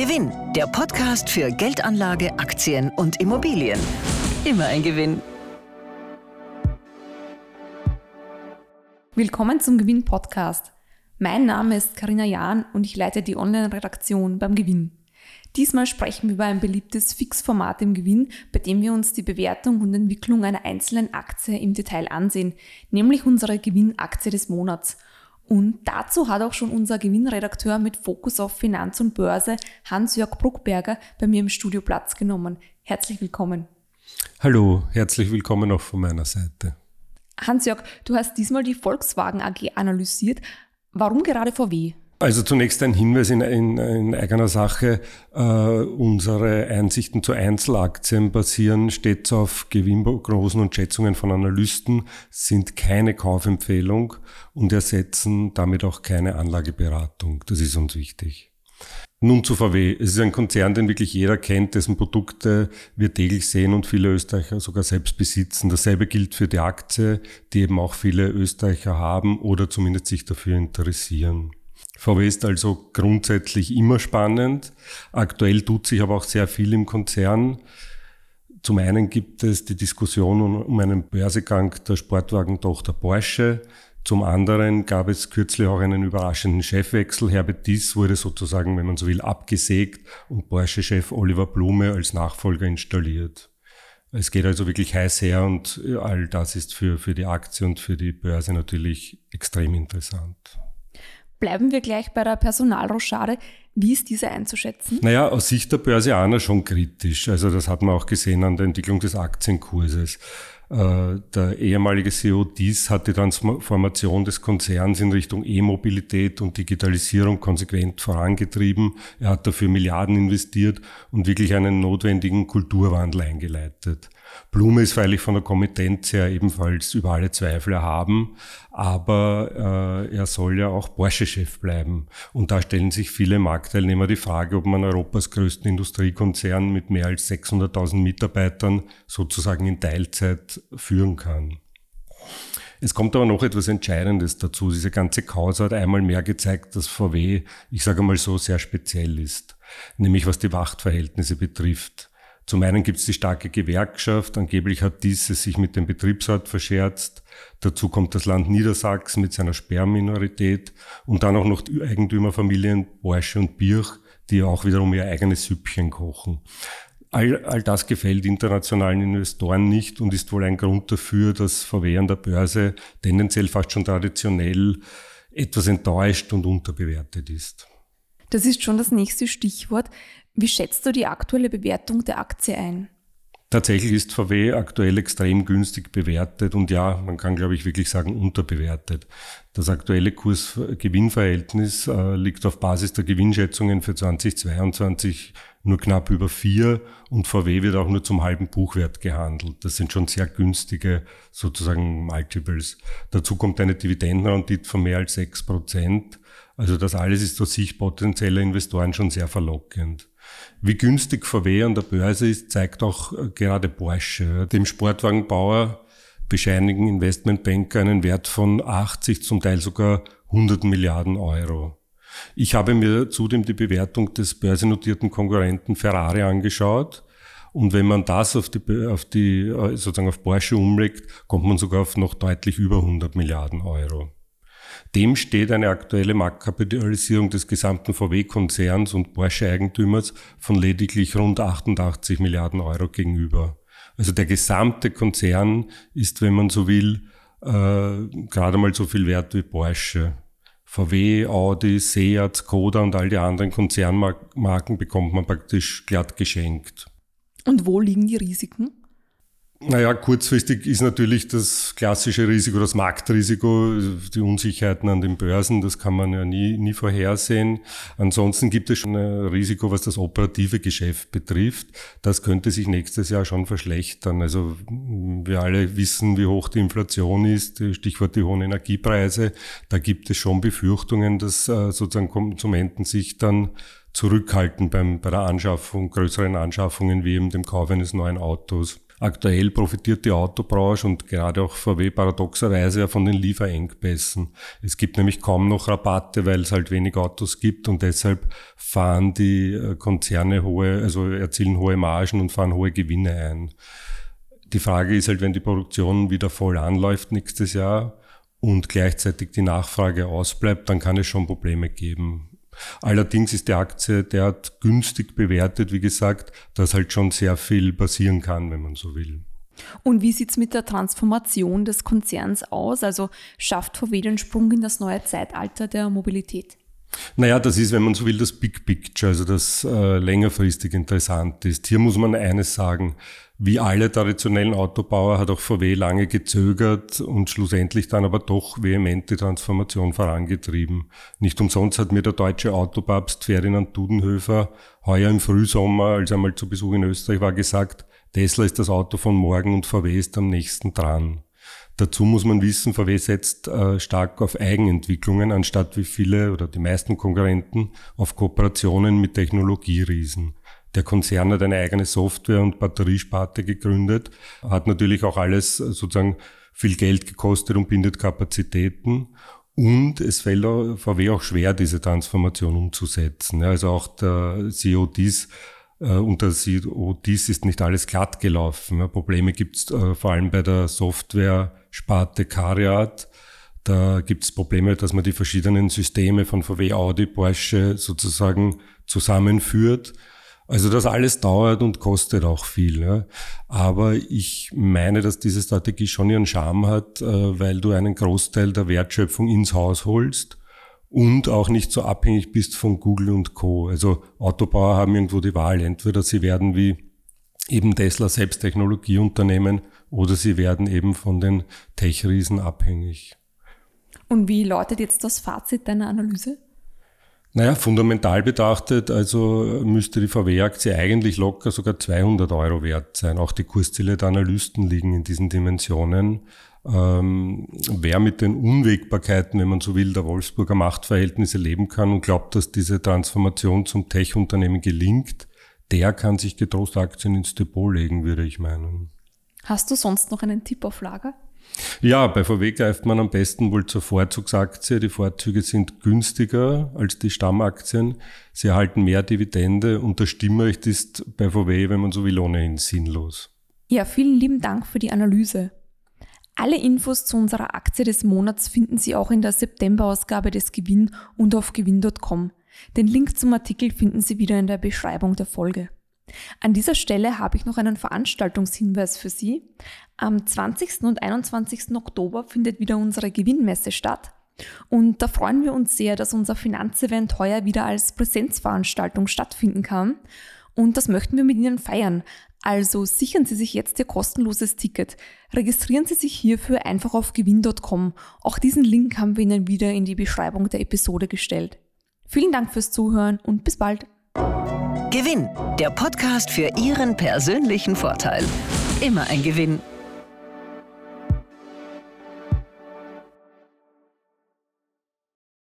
Gewinn, der Podcast für Geldanlage, Aktien und Immobilien. Immer ein Gewinn. Willkommen zum Gewinn-Podcast. Mein Name ist Karina Jahn und ich leite die Online-Redaktion beim Gewinn. Diesmal sprechen wir über ein beliebtes Fixformat im Gewinn, bei dem wir uns die Bewertung und Entwicklung einer einzelnen Aktie im Detail ansehen, nämlich unsere Gewinnaktie des Monats. Und dazu hat auch schon unser Gewinnredakteur mit Fokus auf Finanz und Börse, Hans-Jörg Bruckberger, bei mir im Studio Platz genommen. Herzlich willkommen. Hallo, herzlich willkommen auch von meiner Seite. Hans-Jörg, du hast diesmal die Volkswagen AG analysiert. Warum gerade VW? Also zunächst ein Hinweis in, in, in eigener Sache. Äh, unsere Einsichten zu Einzelaktien basieren stets auf Gewinnprognosen und Schätzungen von Analysten, sind keine Kaufempfehlung und ersetzen damit auch keine Anlageberatung. Das ist uns wichtig. Nun zu VW. Es ist ein Konzern, den wirklich jeder kennt, dessen Produkte wir täglich sehen und viele Österreicher sogar selbst besitzen. Dasselbe gilt für die Aktie, die eben auch viele Österreicher haben oder zumindest sich dafür interessieren. VW ist also grundsätzlich immer spannend. Aktuell tut sich aber auch sehr viel im Konzern. Zum einen gibt es die Diskussion um einen Börsegang der Sportwagentochter Porsche. Zum anderen gab es kürzlich auch einen überraschenden Chefwechsel. Herbert Diess wurde sozusagen, wenn man so will, abgesägt und Porsche-Chef Oliver Blume als Nachfolger installiert. Es geht also wirklich heiß her und all das ist für, für die Aktie und für die Börse natürlich extrem interessant. Bleiben wir gleich bei der Personalrochade. Wie ist diese einzuschätzen? Naja, aus Sicht der Börsianer schon kritisch. Also das hat man auch gesehen an der Entwicklung des Aktienkurses. Äh, der ehemalige CEO Dies hat die Transformation des Konzerns in Richtung E-Mobilität und Digitalisierung konsequent vorangetrieben. Er hat dafür Milliarden investiert und wirklich einen notwendigen Kulturwandel eingeleitet. Blume ist freilich von der Kompetenz her ebenfalls über alle Zweifel erhaben, aber äh, er soll ja auch Porsche-Chef bleiben. Und da stellen sich viele Marktteilnehmer die Frage, ob man Europas größten Industriekonzern mit mehr als 600.000 Mitarbeitern sozusagen in Teilzeit führen kann. Es kommt aber noch etwas Entscheidendes dazu. Diese ganze Causa hat einmal mehr gezeigt, dass VW, ich sage mal so, sehr speziell ist. Nämlich was die Machtverhältnisse betrifft. Zum einen gibt es die starke Gewerkschaft, angeblich hat diese sich mit dem Betriebsrat verscherzt. Dazu kommt das Land Niedersachsen mit seiner Sperrminorität und dann auch noch die Eigentümerfamilien Porsche und Birch, die auch wiederum ihr eigenes Süppchen kochen. All, all das gefällt internationalen Investoren nicht und ist wohl ein Grund dafür, dass VW an der Börse tendenziell fast schon traditionell etwas enttäuscht und unterbewertet ist. Das ist schon das nächste Stichwort. Wie schätzt du die aktuelle Bewertung der Aktie ein? Tatsächlich ist VW aktuell extrem günstig bewertet und ja, man kann glaube ich wirklich sagen unterbewertet. Das aktuelle Kurs-Gewinn-Verhältnis äh, liegt auf Basis der Gewinnschätzungen für 2022 nur knapp über vier und VW wird auch nur zum halben Buchwert gehandelt. Das sind schon sehr günstige sozusagen Multiples. Dazu kommt eine Dividendenrendite von mehr als sechs Prozent. Also das alles ist aus Sicht potenzieller Investoren schon sehr verlockend. Wie günstig VW an der Börse ist, zeigt auch äh, gerade Porsche. Dem Sportwagenbauer bescheinigen Investmentbanker einen Wert von 80, zum Teil sogar 100 Milliarden Euro. Ich habe mir zudem die Bewertung des börsennotierten Konkurrenten Ferrari angeschaut. Und wenn man das auf die, auf die, äh, sozusagen auf Porsche umlegt, kommt man sogar auf noch deutlich über 100 Milliarden Euro. Dem steht eine aktuelle Marktkapitalisierung des gesamten VW-Konzerns und Porsche-Eigentümers von lediglich rund 88 Milliarden Euro gegenüber. Also der gesamte Konzern ist, wenn man so will, äh, gerade mal so viel wert wie Porsche. VW, Audi, Seat, Skoda und all die anderen Konzernmarken bekommt man praktisch glatt geschenkt. Und wo liegen die Risiken? Naja, kurzfristig ist natürlich das klassische Risiko, das Marktrisiko, die Unsicherheiten an den Börsen, das kann man ja nie, nie vorhersehen. Ansonsten gibt es schon ein Risiko, was das operative Geschäft betrifft. Das könnte sich nächstes Jahr schon verschlechtern. Also wir alle wissen, wie hoch die Inflation ist, Stichwort die hohen Energiepreise. Da gibt es schon Befürchtungen, dass äh, sozusagen Konsumenten sich dann zurückhalten beim, bei der Anschaffung, größeren Anschaffungen wie eben dem Kauf eines neuen Autos. Aktuell profitiert die Autobranche und gerade auch VW paradoxerweise ja von den Lieferengpässen. Es gibt nämlich kaum noch Rabatte, weil es halt wenig Autos gibt und deshalb fahren die äh, Konzerne hohe, also erzielen hohe Margen und fahren hohe Gewinne ein. Die Frage ist halt, wenn die Produktion wieder voll anläuft nächstes Jahr und gleichzeitig die Nachfrage ausbleibt, dann kann es schon Probleme geben. Allerdings ist die Aktie derart günstig bewertet, wie gesagt, dass halt schon sehr viel passieren kann, wenn man so will. Und wie sieht es mit der Transformation des Konzerns aus? Also schafft VW den Sprung in das neue Zeitalter der Mobilität? Naja, das ist, wenn man so will, das Big Picture, also das äh, längerfristig interessant ist. Hier muss man eines sagen, wie alle traditionellen Autobauer hat auch VW lange gezögert und schlussendlich dann aber doch vehement die Transformation vorangetrieben. Nicht umsonst hat mir der deutsche Autopapst Ferdinand Dudenhöfer heuer im Frühsommer, als er mal zu Besuch in Österreich war, gesagt, Tesla ist das Auto von morgen und VW ist am nächsten dran. Dazu muss man wissen, VW setzt äh, stark auf Eigenentwicklungen, anstatt wie viele oder die meisten Konkurrenten auf Kooperationen mit Technologieriesen. Der Konzern hat eine eigene Software- und Batteriesparte gegründet, hat natürlich auch alles äh, sozusagen viel Geld gekostet und bindet Kapazitäten. Und es fällt VW auch schwer, diese Transformation umzusetzen. Also auch der CEO dies äh, unter CEO dies ist nicht alles glatt gelaufen. Probleme gibt es äh, vor allem bei der Software-Sparte Cariat. Da gibt es Probleme, dass man die verschiedenen Systeme von VW, Audi, Porsche sozusagen zusammenführt. Also das alles dauert und kostet auch viel. Ja. Aber ich meine, dass diese Strategie schon ihren Charme hat, äh, weil du einen Großteil der Wertschöpfung ins Haus holst und auch nicht so abhängig bist von Google und Co. Also Autobauer haben irgendwo die Wahl. Entweder sie werden wie eben Tesla selbst Technologieunternehmen oder sie werden eben von den Tech-Riesen abhängig. Und wie lautet jetzt das Fazit deiner Analyse? Naja, fundamental betrachtet, also müsste die VW-Aktie eigentlich locker sogar 200 Euro wert sein. Auch die Kursziele der Analysten liegen in diesen Dimensionen. Ähm, wer mit den Unwägbarkeiten, wenn man so will, der Wolfsburger Machtverhältnisse leben kann und glaubt, dass diese Transformation zum Tech-Unternehmen gelingt, der kann sich getrost Aktien ins Depot legen, würde ich meinen. Hast du sonst noch einen Tipp auf Lager? Ja, bei VW greift man am besten wohl zur Vorzugsaktie. Die Vorzüge sind günstiger als die Stammaktien. Sie erhalten mehr Dividende und das Stimmrecht ist bei VW, wenn man so will, ohnehin sinnlos. Ja, vielen lieben Dank für die Analyse. Alle Infos zu unserer Aktie des Monats finden Sie auch in der September-Ausgabe des Gewinn und auf gewinn.com. Den Link zum Artikel finden Sie wieder in der Beschreibung der Folge. An dieser Stelle habe ich noch einen Veranstaltungshinweis für Sie. Am 20. und 21. Oktober findet wieder unsere Gewinnmesse statt. Und da freuen wir uns sehr, dass unser Finanzevent heuer wieder als Präsenzveranstaltung stattfinden kann. Und das möchten wir mit Ihnen feiern. Also sichern Sie sich jetzt Ihr kostenloses Ticket. Registrieren Sie sich hierfür einfach auf gewinn.com. Auch diesen Link haben wir Ihnen wieder in die Beschreibung der Episode gestellt. Vielen Dank fürs Zuhören und bis bald. Gewinn, der Podcast für Ihren persönlichen Vorteil. Immer ein Gewinn.